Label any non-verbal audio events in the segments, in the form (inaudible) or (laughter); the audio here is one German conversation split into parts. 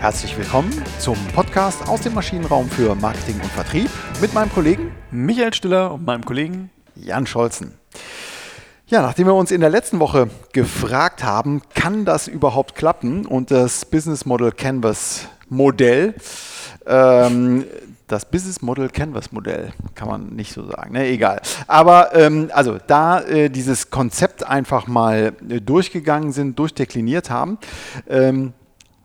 Herzlich willkommen zum Podcast aus dem Maschinenraum für Marketing und Vertrieb mit meinem Kollegen Michael Stiller und meinem Kollegen Jan Scholzen. Ja, nachdem wir uns in der letzten Woche gefragt haben, kann das überhaupt klappen und das Business Model Canvas Modell ähm, das Business Model Canvas Modell, kann man nicht so sagen, ne? egal. Aber ähm, also da äh, dieses Konzept einfach mal äh, durchgegangen sind, durchdekliniert haben, ähm,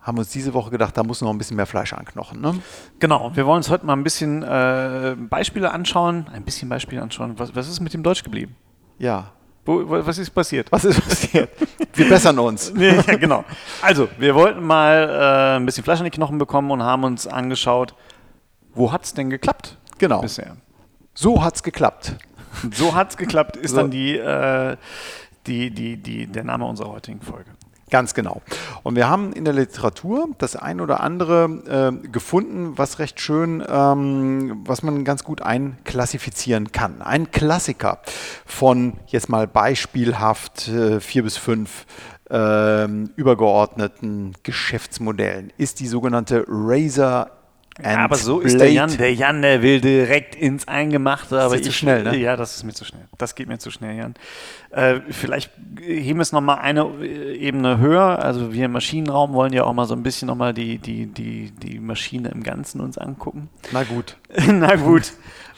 haben wir uns diese Woche gedacht, da muss noch ein bisschen mehr Fleisch anknochen. Ne? Genau, wir wollen uns heute mal ein bisschen äh, Beispiele anschauen, ein bisschen Beispiele anschauen. Was, was ist mit dem Deutsch geblieben? Ja. Wo, was ist passiert? Was ist passiert? Wir bessern uns. (laughs) ja, genau. Also, wir wollten mal äh, ein bisschen Fleisch an die Knochen bekommen und haben uns angeschaut, wo hat es denn geklappt? Genau. Bisher. So hat es geklappt. So hat es geklappt, ist so. dann die, äh, die, die, die, der Name unserer heutigen Folge. Ganz genau. Und wir haben in der Literatur das ein oder andere äh, gefunden, was recht schön, ähm, was man ganz gut einklassifizieren kann. Ein Klassiker von jetzt mal beispielhaft äh, vier bis fünf äh, übergeordneten Geschäftsmodellen ist die sogenannte Razor ja, aber so ist der Jan. Der Jan, der will direkt ins Eingemachte. Aber das ist ich, zu schnell, ne? Ja, das ist mir zu schnell. Das geht mir zu schnell, Jan. Äh, vielleicht heben wir es nochmal eine Ebene höher. Also wir im Maschinenraum wollen ja auch mal so ein bisschen nochmal die, die, die, die Maschine im Ganzen uns angucken. Na gut. (laughs) Na gut.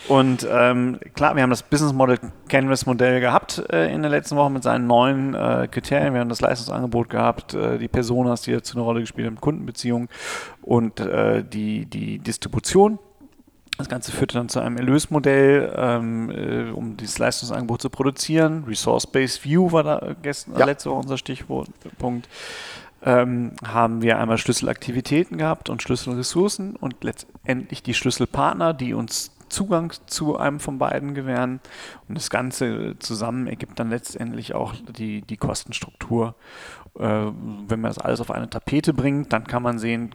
Und ähm, klar, wir haben das Business Model Canvas Modell gehabt äh, in der letzten Woche mit seinen neuen äh, Kriterien. Wir haben das Leistungsangebot gehabt, äh, die Personas, die dazu eine Rolle gespielt haben, Kundenbeziehungen und äh, die, die Distribution. Das Ganze führte dann zu einem Erlösmodell, ähm, äh, um dieses Leistungsangebot zu produzieren. Resource-Based View war da gestern, ja. letzte Woche unser Stichpunkt. Ähm, haben wir einmal Schlüsselaktivitäten gehabt und Schlüsselressourcen und letztendlich die Schlüsselpartner, die uns Zugang zu einem von beiden gewähren. Und das Ganze zusammen ergibt dann letztendlich auch die, die Kostenstruktur. Äh, wenn man das alles auf eine Tapete bringt, dann kann man sehen,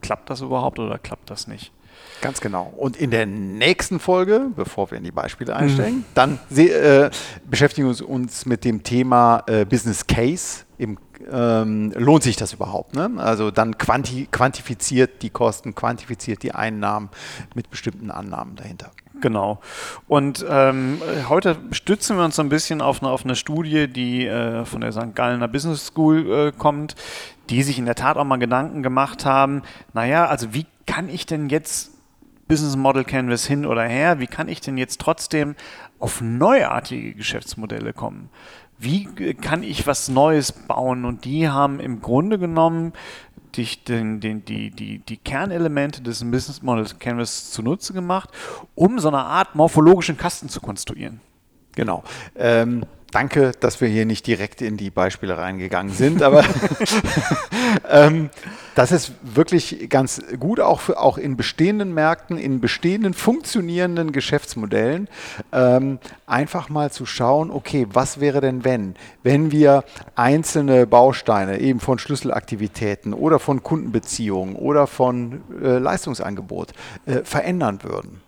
klappt das überhaupt oder klappt das nicht. Ganz genau. Und in der nächsten Folge, bevor wir in die Beispiele einsteigen, mhm. dann äh, beschäftigen wir uns mit dem Thema äh, Business Case. Im, ähm, lohnt sich das überhaupt? Ne? Also dann quanti quantifiziert die Kosten, quantifiziert die Einnahmen mit bestimmten Annahmen dahinter. Genau. Und ähm, heute stützen wir uns so ein bisschen auf eine, auf eine Studie, die äh, von der St. Gallener Business School äh, kommt, die sich in der Tat auch mal Gedanken gemacht haben, naja, also wie kann ich denn jetzt Business Model Canvas hin oder her, wie kann ich denn jetzt trotzdem auf neuartige Geschäftsmodelle kommen? Wie kann ich was Neues bauen? Und die haben im Grunde genommen die, den, den, die, die, die Kernelemente des Business Model Canvas zunutze gemacht, um so eine Art morphologischen Kasten zu konstruieren. Genau. Ähm, danke, dass wir hier nicht direkt in die Beispiele reingegangen sind, aber (laughs) ähm, das ist wirklich ganz gut, auch, für, auch in bestehenden Märkten, in bestehenden funktionierenden Geschäftsmodellen, ähm, einfach mal zu schauen, okay, was wäre denn wenn, wenn wir einzelne Bausteine eben von Schlüsselaktivitäten oder von Kundenbeziehungen oder von äh, Leistungsangebot äh, verändern würden.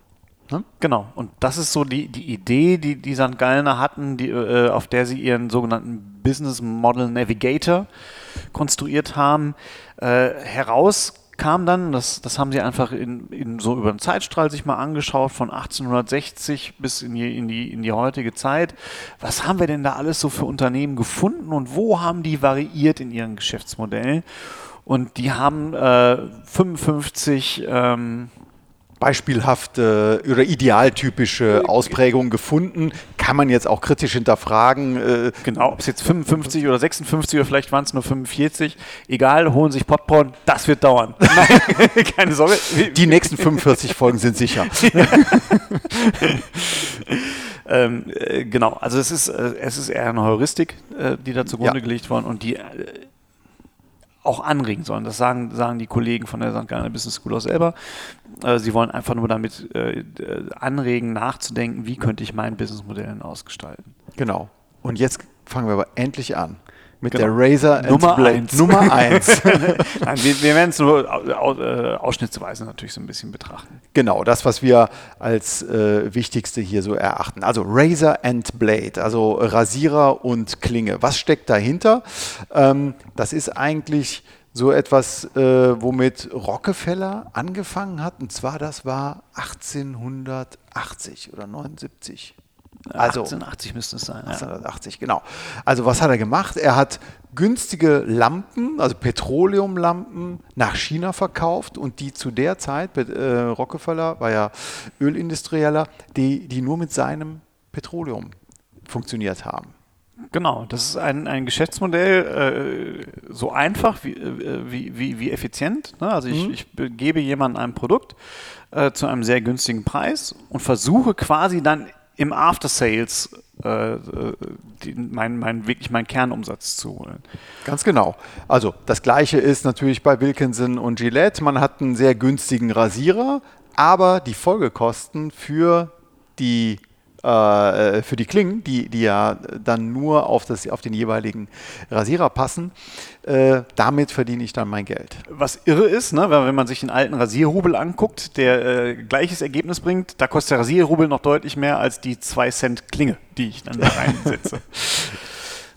Ne? Genau, und das ist so die, die Idee, die die St. Gallner hatten, die, äh, auf der sie ihren sogenannten Business Model Navigator konstruiert haben. Äh, heraus kam dann, das, das haben sie einfach in, in so über einen Zeitstrahl sich mal angeschaut, von 1860 bis in die, in, die, in die heutige Zeit. Was haben wir denn da alles so für Unternehmen gefunden und wo haben die variiert in ihren Geschäftsmodellen? Und die haben äh, 55 ähm, beispielhafte oder idealtypische Ausprägungen gefunden. Kann man jetzt auch kritisch hinterfragen. Äh, genau, ob es jetzt 55 oder 56 oder vielleicht waren es nur 45. Egal, holen sich Popcorn, das wird dauern. (laughs) Nein, (laughs) keine Sorge. Die nächsten 45 Folgen sind sicher. (laughs) ähm, äh, genau, also es ist, äh, es ist eher eine Heuristik, äh, die da zugrunde ja. gelegt worden und die äh, auch anregen sollen. Das sagen, sagen die Kollegen von der St. Gallen Business School auch selber. Äh, sie wollen einfach nur damit äh, anregen, nachzudenken, wie könnte ich mein Businessmodell ausgestalten. Genau. Und jetzt fangen wir aber endlich an. Mit genau. der Razer Nummer Blade. Eins. Nummer (laughs) 1. Nein, wir, wir werden es nur äh, ausschnittsweise natürlich so ein bisschen betrachten. Genau, das, was wir als äh, Wichtigste hier so erachten. Also Razer and Blade, also Rasierer und Klinge. Was steckt dahinter? Ähm, das ist eigentlich so etwas, äh, womit Rockefeller angefangen hat. Und zwar, das war 1880 oder 79. Also 1880 müsste es sein. 1880, ja. genau. Also was hat er gemacht? Er hat günstige Lampen, also Petroleumlampen, nach China verkauft und die zu der Zeit, äh, Rockefeller war ja Ölindustrieller, die, die nur mit seinem Petroleum funktioniert haben. Genau, das ist ein, ein Geschäftsmodell äh, so einfach wie, äh, wie, wie, wie effizient. Ne? Also ich, mhm. ich gebe jemandem ein Produkt äh, zu einem sehr günstigen Preis und versuche quasi dann im After Sales äh, äh, mein, mein, wirklich meinen Kernumsatz zu holen. Ganz genau. Also das gleiche ist natürlich bei Wilkinson und Gillette. Man hat einen sehr günstigen Rasierer, aber die Folgekosten für die äh, für die Klingen, die, die ja dann nur auf, das, auf den jeweiligen Rasierer passen. Äh, damit verdiene ich dann mein Geld. Was irre ist, ne, wenn man sich den alten Rasierhubel anguckt, der äh, gleiches Ergebnis bringt, da kostet der Rasierhubel noch deutlich mehr als die 2 Cent Klinge, die ich dann da (laughs) reinsetze.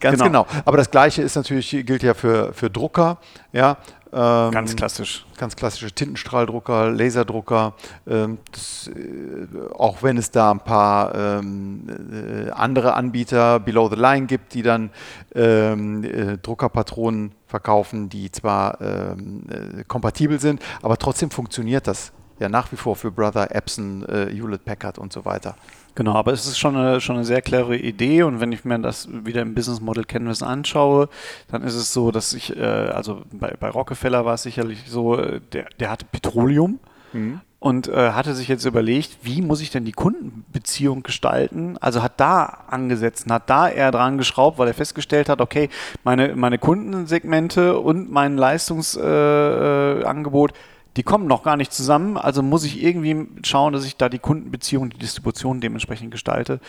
Ganz genau. genau. Aber das Gleiche ist natürlich, gilt ja für, für Drucker. Ja, ganz klassisch. Ganz klassische Tintenstrahldrucker, Laserdrucker. Ähm, das, äh, auch wenn es da ein paar ähm, äh, andere Anbieter below the line gibt, die dann ähm, äh, Druckerpatronen verkaufen, die zwar ähm, äh, kompatibel sind, aber trotzdem funktioniert das ja nach wie vor für Brother, Epson, äh, Hewlett Packard und so weiter. Genau, aber es ist schon eine, schon eine sehr clevere Idee und wenn ich mir das wieder im Business Model Canvas anschaue, dann ist es so, dass ich, äh, also bei, bei Rockefeller war es sicherlich so, äh, der, der hatte Petroleum mhm. und äh, hatte sich jetzt überlegt, wie muss ich denn die Kundenbeziehung gestalten? Also hat da angesetzt, hat da eher dran geschraubt, weil er festgestellt hat, okay, meine, meine Kundensegmente und mein Leistungsangebot äh, die kommen noch gar nicht zusammen, also muss ich irgendwie schauen, dass ich da die Kundenbeziehung, die Distribution dementsprechend gestalte,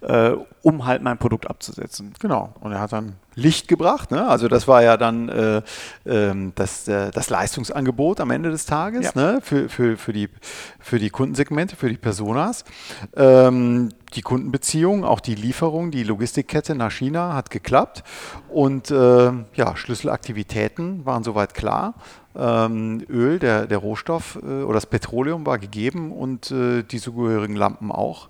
äh, um halt mein Produkt abzusetzen. Genau. Und er hat dann Licht gebracht. Ne? Also das war ja dann äh, äh, das, äh, das Leistungsangebot am Ende des Tages ja. ne? für, für, für, die, für die Kundensegmente, für die Personas. Ähm, die Kundenbeziehung, auch die Lieferung, die Logistikkette nach China hat geklappt und äh, ja, Schlüsselaktivitäten waren soweit klar. Ähm, Öl, der, der Rohstoff äh, oder das Petroleum war gegeben und äh, die zugehörigen Lampen auch.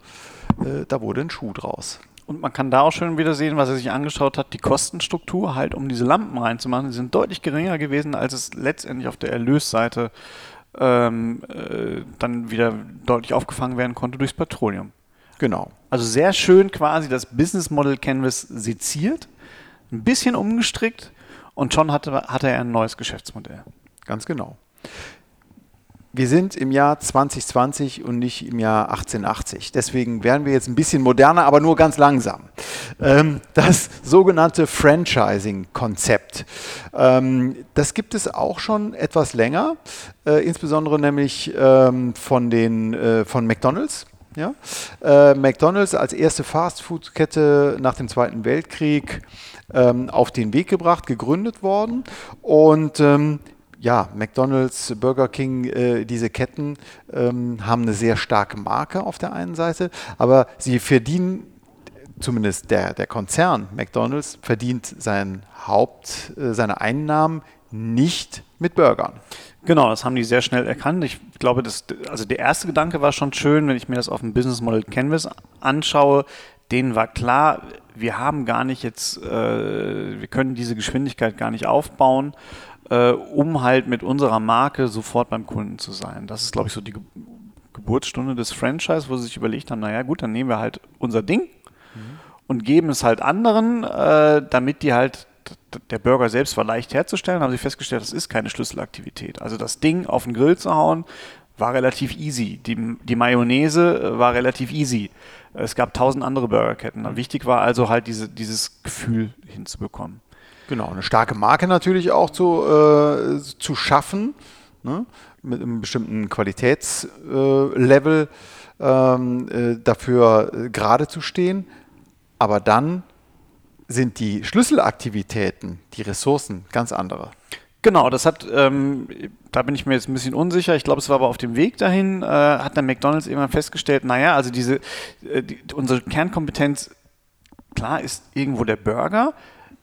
Äh, da wurde ein Schuh draus. Und man kann da auch schon wieder sehen, was er sich angeschaut hat, die Kostenstruktur halt, um diese Lampen reinzumachen, die sind deutlich geringer gewesen, als es letztendlich auf der Erlösseite ähm, äh, dann wieder deutlich aufgefangen werden konnte durchs Petroleum. Genau. Also sehr schön quasi das Business Model Canvas seziert, ein bisschen umgestrickt und schon hatte, hatte er ein neues Geschäftsmodell. Ganz genau wir sind im Jahr 2020 und nicht im Jahr 1880. Deswegen werden wir jetzt ein bisschen moderner, aber nur ganz langsam. Ähm, das sogenannte Franchising-Konzept. Ähm, das gibt es auch schon etwas länger, äh, insbesondere nämlich ähm, von, den, äh, von McDonald's. Ja? Äh, McDonald's als erste Fastfood-Kette nach dem Zweiten Weltkrieg ähm, auf den Weg gebracht, gegründet worden. Und ähm, ja, McDonald's, Burger King, äh, diese Ketten ähm, haben eine sehr starke Marke auf der einen Seite, aber sie verdienen, zumindest der, der Konzern McDonald's, verdient sein Haupt, äh, seine Einnahmen nicht mit Burgern. Genau, das haben die sehr schnell erkannt. Ich glaube, das, also der erste Gedanke war schon schön, wenn ich mir das auf dem Business Model Canvas anschaue. Denen war klar, wir haben gar nicht jetzt, äh, wir können diese Geschwindigkeit gar nicht aufbauen äh, um halt mit unserer Marke sofort beim Kunden zu sein. Das ist, glaube ich, so die Ge Geburtsstunde des Franchise, wo sie sich überlegt haben, naja gut, dann nehmen wir halt unser Ding mhm. und geben es halt anderen, äh, damit die halt der Burger selbst war leicht herzustellen, haben sie festgestellt, das ist keine Schlüsselaktivität. Also das Ding auf den Grill zu hauen, war relativ easy. Die, die Mayonnaise äh, war relativ easy. Es gab tausend andere Burgerketten. Wichtig war also halt diese, dieses Gefühl hinzubekommen. Genau, eine starke Marke natürlich auch zu, äh, zu schaffen, ne? mit einem bestimmten Qualitätslevel äh, ähm, äh, dafür äh, gerade zu stehen. Aber dann sind die Schlüsselaktivitäten, die Ressourcen ganz andere. Genau, das hat, ähm, da bin ich mir jetzt ein bisschen unsicher. Ich glaube, es war aber auf dem Weg dahin, äh, hat dann McDonalds irgendwann festgestellt, naja, also diese, äh, die, unsere Kernkompetenz, klar ist irgendwo der Burger,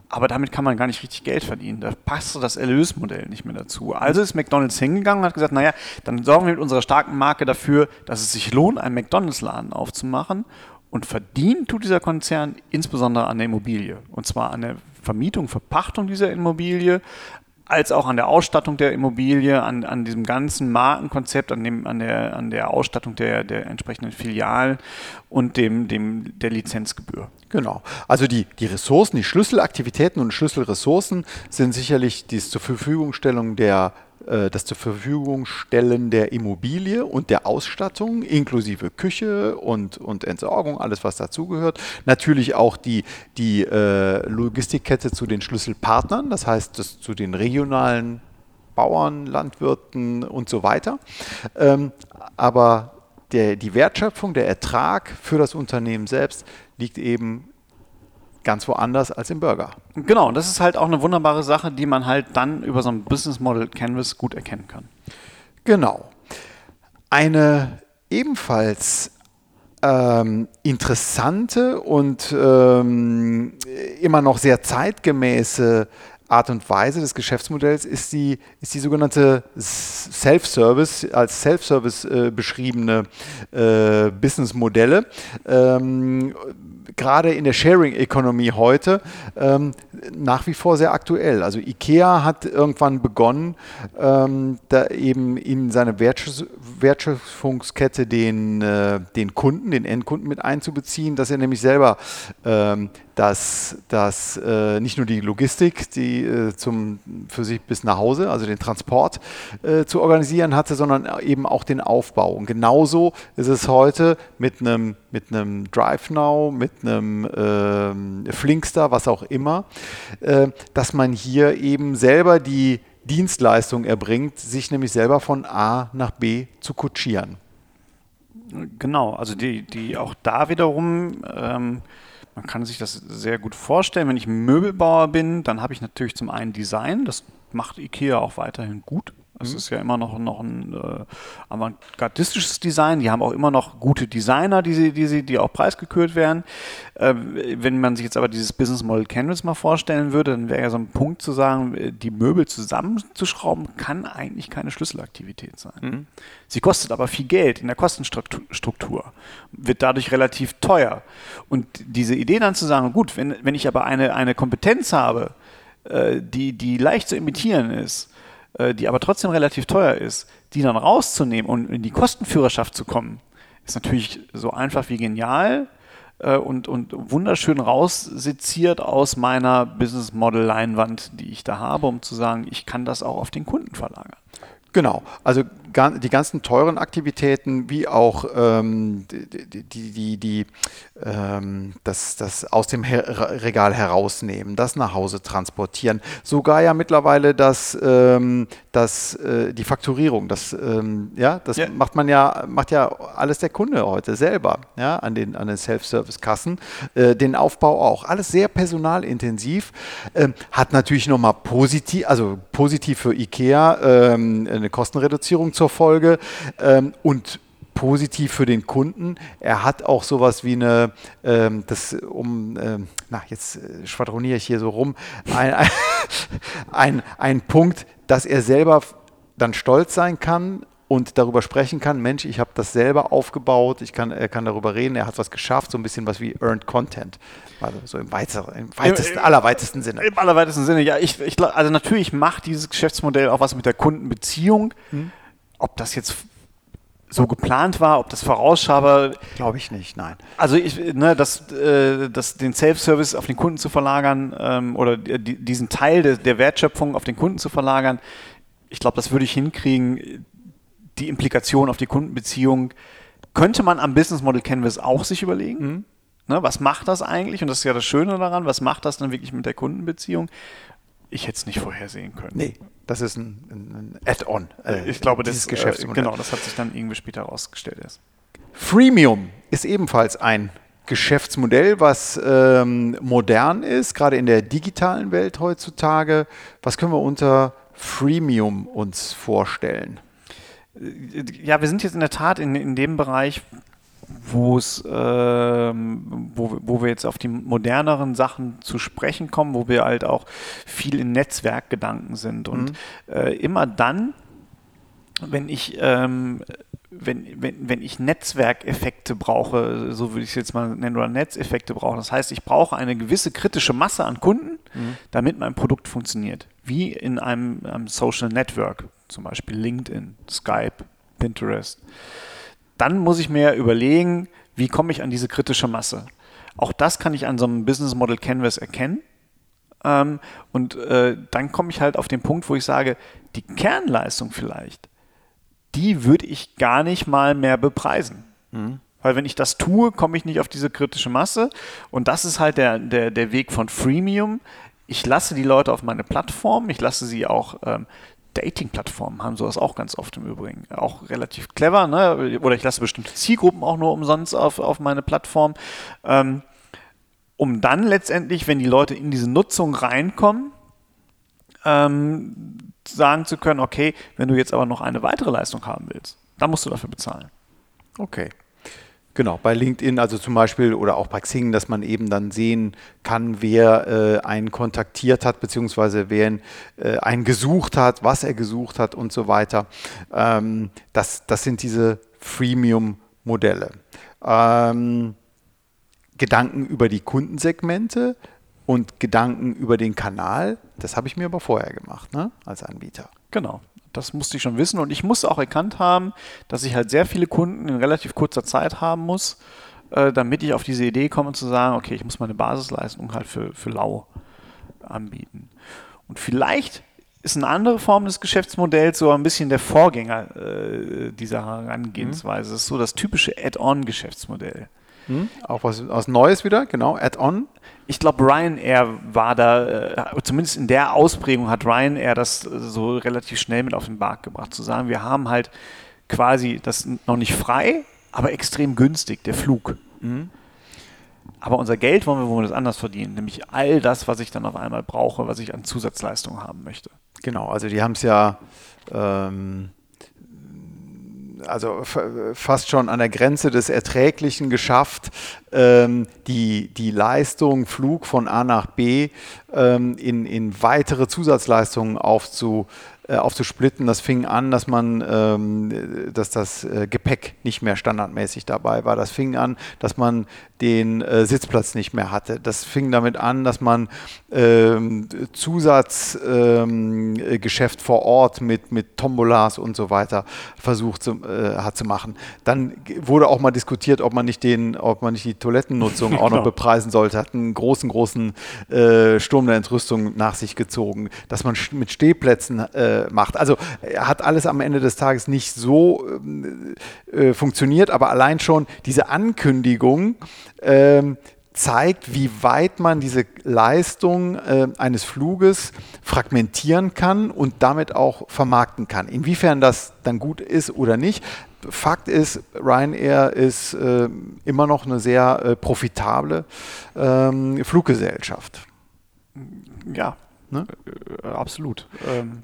aber damit kann man gar nicht richtig Geld verdienen. Da passt das Erlösmodell nicht mehr dazu. Also ist McDonalds hingegangen und hat gesagt, naja, dann sorgen wir mit unserer starken Marke dafür, dass es sich lohnt, einen McDonalds-Laden aufzumachen. Und verdient tut dieser Konzern insbesondere an der Immobilie. Und zwar an der Vermietung, Verpachtung dieser Immobilie, als auch an der Ausstattung der Immobilie, an, an diesem ganzen Markenkonzept, an, dem, an, der, an der Ausstattung der, der entsprechenden Filialen und dem, dem, der Lizenzgebühr. Genau. Also die, die Ressourcen, die Schlüsselaktivitäten und Schlüsselressourcen sind sicherlich die zur Verfügungstellung der das zur Verfügung stellen der Immobilie und der Ausstattung, inklusive Küche und, und Entsorgung, alles was dazugehört. Natürlich auch die, die äh, Logistikkette zu den Schlüsselpartnern, das heißt das zu den regionalen Bauern, Landwirten und so weiter. Ähm, aber der, die Wertschöpfung, der Ertrag für das Unternehmen selbst liegt eben ganz woanders als im Burger. Genau, und das ist halt auch eine wunderbare Sache, die man halt dann über so ein Business Model Canvas gut erkennen kann. Genau. Eine ebenfalls ähm, interessante und ähm, immer noch sehr zeitgemäße Art und Weise des Geschäftsmodells ist die, ist die sogenannte Self-Service, als Self-Service äh, beschriebene äh, Business-Modelle. Ähm, gerade in der Sharing-Economy heute ähm, nach wie vor sehr aktuell. Also IKEA hat irgendwann begonnen, ähm, da eben in seine Wertschöpfungskette den, äh, den Kunden, den Endkunden mit einzubeziehen, dass er nämlich selber ähm, dass, dass äh, nicht nur die Logistik, die äh, zum, für sich bis nach Hause, also den Transport äh, zu organisieren hatte, sondern eben auch den Aufbau. Und genauso ist es heute mit einem mit einem DriveNow, mit einem ähm, Flinkster, was auch immer, äh, dass man hier eben selber die Dienstleistung erbringt, sich nämlich selber von A nach B zu kutschieren. Genau, also die, die auch da wiederum ähm man kann sich das sehr gut vorstellen. Wenn ich Möbelbauer bin, dann habe ich natürlich zum einen Design, das macht IKEA auch weiterhin gut. Es mhm. ist ja immer noch, noch ein äh, avantgardistisches Design. Die haben auch immer noch gute Designer, die, sie, die, sie, die auch preisgekürt werden. Äh, wenn man sich jetzt aber dieses Business Model Canvas mal vorstellen würde, dann wäre ja so ein Punkt zu sagen, äh, die Möbel zusammenzuschrauben, kann eigentlich keine Schlüsselaktivität sein. Mhm. Sie kostet aber viel Geld in der Kostenstruktur, wird dadurch relativ teuer. Und diese Idee dann zu sagen, gut, wenn, wenn ich aber eine, eine Kompetenz habe, äh, die, die leicht zu imitieren ist, die aber trotzdem relativ teuer ist, die dann rauszunehmen und in die Kostenführerschaft zu kommen, ist natürlich so einfach wie genial äh, und, und wunderschön rausseziert aus meiner Business Model Leinwand, die ich da habe, um zu sagen, ich kann das auch auf den Kunden verlagern. Genau, also die ganzen teuren Aktivitäten, wie auch ähm, die, die, die, die ähm, das, das aus dem Her Regal herausnehmen, das nach Hause transportieren, sogar ja mittlerweile das, ähm, das, äh, die Fakturierung, das, ähm, ja, das ja. macht man ja, macht ja alles der Kunde heute selber, ja, an den, an den Self-Service-Kassen, äh, den Aufbau auch. Alles sehr personalintensiv, äh, hat natürlich nochmal positiv, also positiv für IKEA ähm, eine Kostenreduzierung zur Folge ähm, und positiv für den Kunden. Er hat auch sowas wie eine, ähm, das um, ähm, na jetzt äh, schwadroniere ich hier so rum, ein, ein, (laughs) ein, ein Punkt, dass er selber dann stolz sein kann und darüber sprechen kann, Mensch, ich habe das selber aufgebaut, ich kann, er kann darüber reden, er hat was geschafft, so ein bisschen was wie Earned Content. Also so im, weiter, im weitesten, Im, allerweitesten Sinne. Im allerweitesten Sinne, ja. Ich, ich, also natürlich macht dieses Geschäftsmodell auch was mit der Kundenbeziehung. Hm. Ob das jetzt so geplant war, ob das vorausschau Glaube ich nicht, nein. Also ich, ne, das, äh, das, den Self-Service auf den Kunden zu verlagern ähm, oder die, diesen Teil de, der Wertschöpfung auf den Kunden zu verlagern, ich glaube, das würde ich hinkriegen. Die Implikation auf die Kundenbeziehung könnte man am Business Model Canvas auch sich überlegen. Mhm. Ne, was macht das eigentlich? Und das ist ja das Schöne daran, was macht das dann wirklich mit der Kundenbeziehung? Ich hätte es nicht vorhersehen können. Nee, das ist ein, ein Add-on. Äh, ich glaube, dieses das, äh, Geschäftsmodell. Genau, das hat sich dann irgendwie später herausgestellt. Erst. Freemium ist ebenfalls ein Geschäftsmodell, was ähm, modern ist, gerade in der digitalen Welt heutzutage. Was können wir unter Freemium uns vorstellen? Ja, wir sind jetzt in der Tat in, in dem Bereich, wo es, ähm, wo, wo wir jetzt auf die moderneren Sachen zu sprechen kommen, wo wir halt auch viel in Netzwerkgedanken sind. Und mhm. äh, immer dann, wenn ich ähm, wenn, wenn, wenn ich Netzwerkeffekte brauche, so würde ich es jetzt mal nennen, oder Netzeffekte brauche, das heißt, ich brauche eine gewisse kritische Masse an Kunden, mhm. damit mein Produkt funktioniert. Wie in einem, einem, Social Network, zum Beispiel LinkedIn, Skype, Pinterest. Dann muss ich mir überlegen, wie komme ich an diese kritische Masse. Auch das kann ich an so einem Business Model Canvas erkennen. Ähm, und äh, dann komme ich halt auf den Punkt, wo ich sage, die Kernleistung vielleicht die würde ich gar nicht mal mehr bepreisen. Mhm. Weil wenn ich das tue, komme ich nicht auf diese kritische Masse. Und das ist halt der, der, der Weg von Freemium. Ich lasse die Leute auf meine Plattform, ich lasse sie auch ähm, Dating-Plattformen haben sowas auch ganz oft im Übrigen. Auch relativ clever, ne? Oder ich lasse bestimmte Zielgruppen auch nur umsonst auf, auf meine Plattform. Ähm, um dann letztendlich, wenn die Leute in diese Nutzung reinkommen, ähm, sagen zu können, okay, wenn du jetzt aber noch eine weitere Leistung haben willst, dann musst du dafür bezahlen. Okay. Genau, bei LinkedIn, also zum Beispiel oder auch bei Xing, dass man eben dann sehen kann, wer äh, einen kontaktiert hat, beziehungsweise wer äh, einen gesucht hat, was er gesucht hat und so weiter. Ähm, das, das sind diese Freemium-Modelle. Ähm, Gedanken über die Kundensegmente, und Gedanken über den Kanal, das habe ich mir aber vorher gemacht, ne, als Anbieter. Genau. Das musste ich schon wissen und ich musste auch erkannt haben, dass ich halt sehr viele Kunden in relativ kurzer Zeit haben muss, äh, damit ich auf diese Idee komme zu sagen, okay, ich muss meine Basisleistung halt für, für lau anbieten. Und vielleicht ist eine andere Form des Geschäftsmodells so ein bisschen der Vorgänger äh, dieser Herangehensweise. Mhm. Das ist so das typische Add-on-Geschäftsmodell. Hm? Auch was, was Neues wieder, genau, Add-on. Ich glaube, Ryanair war da, äh, zumindest in der Ausprägung hat Ryanair das äh, so relativ schnell mit auf den Markt gebracht, zu sagen, wir haben halt quasi das noch nicht frei, aber extrem günstig, der Flug. Mhm. Aber unser Geld wollen wir wohl anders verdienen, nämlich all das, was ich dann auf einmal brauche, was ich an Zusatzleistungen haben möchte. Genau, also die haben es ja ähm, also fast schon an der Grenze des Erträglichen geschafft, ähm, die, die Leistung Flug von A nach B ähm, in, in weitere Zusatzleistungen aufzu, äh, aufzusplitten. Das fing an, dass man, ähm, dass das äh, Gepäck nicht mehr standardmäßig dabei war. Das fing an, dass man den äh, Sitzplatz nicht mehr hatte. Das fing damit an, dass man ähm, Zusatzgeschäft ähm, vor Ort mit, mit Tombolas und so weiter versucht zu, äh, hat zu machen. Dann wurde auch mal diskutiert, ob man nicht den, ob man nicht die Toilettennutzung (laughs) auch noch bepreisen sollte. Hat einen großen, großen äh, Sturm der Entrüstung nach sich gezogen, dass man mit Stehplätzen äh, äh, macht. Also hat alles am Ende des Tages nicht so äh, funktioniert, aber allein schon diese Ankündigung ähm, zeigt, wie weit man diese Leistung äh, eines Fluges fragmentieren kann und damit auch vermarkten kann. Inwiefern das dann gut ist oder nicht. Fakt ist, Ryanair ist äh, immer noch eine sehr äh, profitable ähm, Fluggesellschaft. Ja, ne? Äh, absolut. Ähm,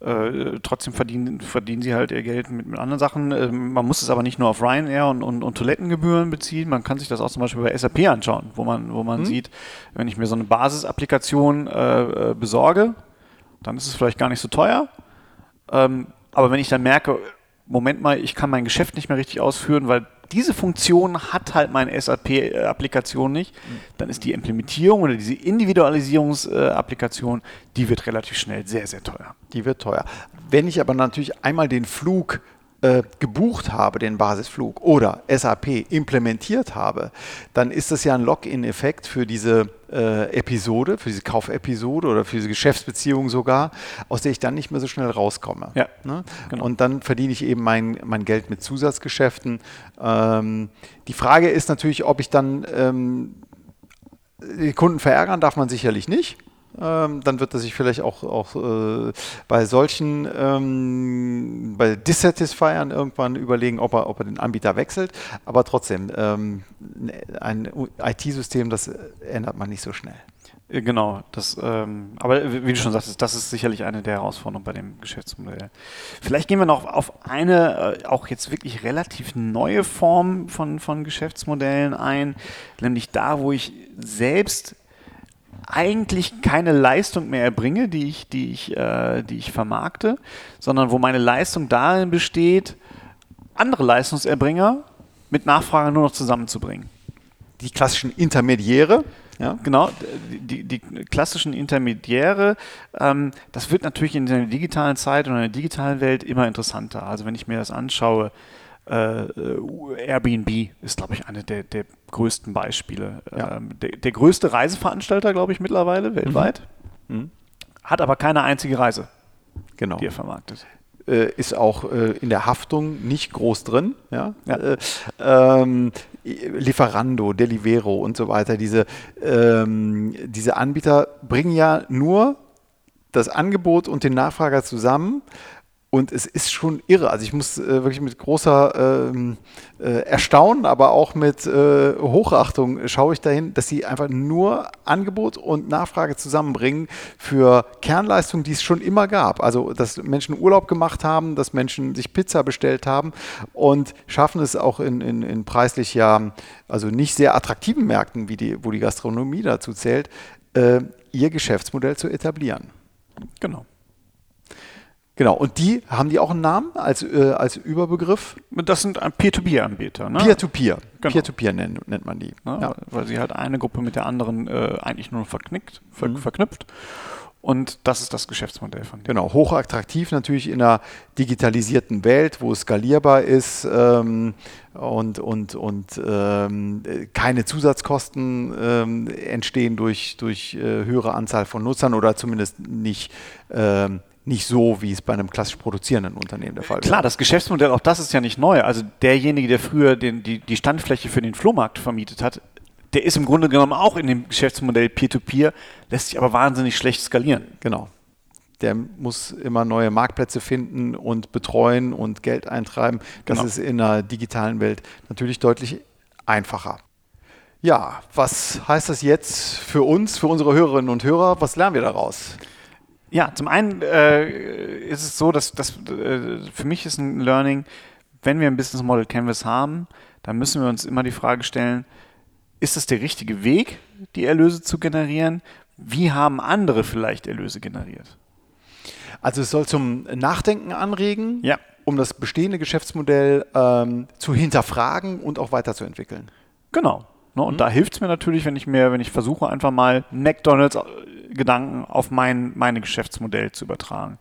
äh, trotzdem verdienen, verdienen sie halt ihr Geld mit, mit anderen Sachen. Äh, man muss es aber nicht nur auf Ryanair und, und, und, Toilettengebühren beziehen. Man kann sich das auch zum Beispiel bei SAP anschauen, wo man, wo man hm. sieht, wenn ich mir so eine Basisapplikation äh, äh, besorge, dann ist es vielleicht gar nicht so teuer. Ähm, aber wenn ich dann merke, Moment mal, ich kann mein Geschäft nicht mehr richtig ausführen, weil diese Funktion hat halt meine SAP-Applikation nicht, dann ist die Implementierung oder diese Individualisierungsapplikation, die wird relativ schnell sehr, sehr teuer. Die wird teuer. Wenn ich aber natürlich einmal den Flug äh, gebucht habe, den Basisflug, oder SAP implementiert habe, dann ist das ja ein Login-Effekt für diese äh, Episode, für diese Kaufepisode oder für diese Geschäftsbeziehung sogar, aus der ich dann nicht mehr so schnell rauskomme. Ja, ne? genau. Und dann verdiene ich eben mein, mein Geld mit Zusatzgeschäften. Ähm, die Frage ist natürlich, ob ich dann ähm, die Kunden verärgern darf man sicherlich nicht ähm, dann wird er sich vielleicht auch, auch äh, bei solchen, ähm, bei Dissatisfiern irgendwann überlegen, ob er, ob er den Anbieter wechselt. Aber trotzdem, ähm, ein IT-System, das ändert man nicht so schnell. Äh, genau, das, ähm, aber wie du schon sagst, das ist sicherlich eine der Herausforderungen bei dem Geschäftsmodell. Vielleicht gehen wir noch auf eine äh, auch jetzt wirklich relativ neue Form von, von Geschäftsmodellen ein, nämlich da, wo ich selbst eigentlich keine Leistung mehr erbringe, die ich, die ich, äh, die ich vermarkte, sondern wo meine Leistung darin besteht, andere Leistungserbringer mit Nachfrage nur noch zusammenzubringen. Die klassischen Intermediäre, ja. Genau, die, die klassischen Intermediäre, ähm, das wird natürlich in der digitalen Zeit und in der digitalen Welt immer interessanter. Also wenn ich mir das anschaue, Airbnb ist, glaube ich, eine der, der größten Beispiele. Ja. Ähm, der, der, größte Reiseveranstalter, glaube ich, mittlerweile weltweit, mhm. Mhm. hat aber keine einzige Reise, genau. die er vermarktet äh, ist auch äh, in der Haftung nicht groß drin. Ja? ja. Äh, ähm, Lieferando, Delivero und so weiter, diese, ähm, diese Anbieter bringen ja nur das Angebot und den Nachfrager zusammen und es ist schon irre. Also ich muss äh, wirklich mit großer ähm, äh, Erstaunen, aber auch mit äh, Hochachtung schaue ich dahin, dass sie einfach nur Angebot und Nachfrage zusammenbringen für Kernleistungen, die es schon immer gab. Also dass Menschen Urlaub gemacht haben, dass Menschen sich Pizza bestellt haben und schaffen es auch in, in, in preislich ja, also nicht sehr attraktiven Märkten, wie die, wo die Gastronomie dazu zählt, äh, ihr Geschäftsmodell zu etablieren. Genau. Genau, und die haben die auch einen Namen als, äh, als Überbegriff? Das sind Peer-to-Peer-Anbieter. Ne? Peer-to-Peer. Genau. Peer-to-Peer nennt, nennt, man die. Ja, ja. Weil sie halt eine Gruppe mit der anderen äh, eigentlich nur verknickt, ver mhm. verknüpft. Und das ist das Geschäftsmodell von denen. Genau, hochattraktiv natürlich in einer digitalisierten Welt, wo es skalierbar ist ähm, und, und, und ähm, keine Zusatzkosten ähm, entstehen durch, durch äh, höhere Anzahl von Nutzern oder zumindest nicht ähm, nicht so, wie es bei einem klassisch produzierenden Unternehmen der Fall ist. Klar, das Geschäftsmodell, auch das ist ja nicht neu. Also derjenige, der früher den, die, die Standfläche für den Flohmarkt vermietet hat, der ist im Grunde genommen auch in dem Geschäftsmodell Peer-to-Peer, -Peer, lässt sich aber wahnsinnig schlecht skalieren. Genau. Der muss immer neue Marktplätze finden und betreuen und Geld eintreiben. Das genau. ist in einer digitalen Welt natürlich deutlich einfacher. Ja, was heißt das jetzt für uns, für unsere Hörerinnen und Hörer? Was lernen wir daraus? Ja, zum einen äh, ist es so, dass das äh, für mich ist ein Learning, wenn wir ein Business Model Canvas haben, dann müssen wir uns immer die Frage stellen, ist das der richtige Weg, die Erlöse zu generieren? Wie haben andere vielleicht Erlöse generiert? Also es soll zum Nachdenken anregen, ja. um das bestehende Geschäftsmodell ähm, zu hinterfragen und auch weiterzuentwickeln. Genau. Ne, und mhm. da hilft es mir natürlich, wenn ich mir, wenn ich versuche, einfach mal McDonalds Gedanken auf mein meine Geschäftsmodell zu übertragen.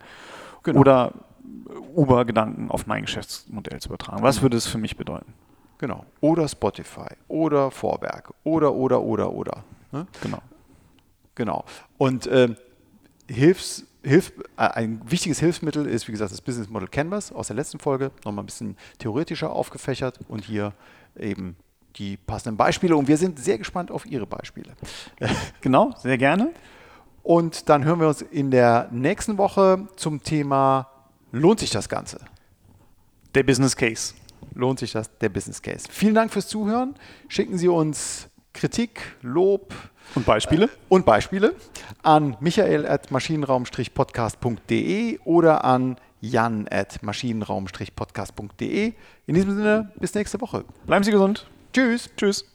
Genau. Oder Uber-Gedanken auf mein Geschäftsmodell zu übertragen. Was würde es für mich bedeuten? Genau. Oder Spotify. Oder Vorwerk. Oder, oder, oder, oder. Ne? Genau. Genau. Und äh, Hilfs, Hilf, äh, ein wichtiges Hilfsmittel ist, wie gesagt, das Business Model Canvas aus der letzten Folge. Nochmal ein bisschen theoretischer aufgefächert und hier eben die passenden Beispiele. Und wir sind sehr gespannt auf Ihre Beispiele. Genau, sehr gerne. Und dann hören wir uns in der nächsten Woche zum Thema, lohnt sich das Ganze? Der Business Case. Lohnt sich das, der Business Case. Vielen Dank fürs Zuhören. Schicken Sie uns Kritik, Lob und Beispiele äh, und Beispiele an michael at maschinenraum-podcast.de oder an jan at maschinenraum-podcast.de. In diesem Sinne, bis nächste Woche. Bleiben Sie gesund. Tschüss. Tschüss.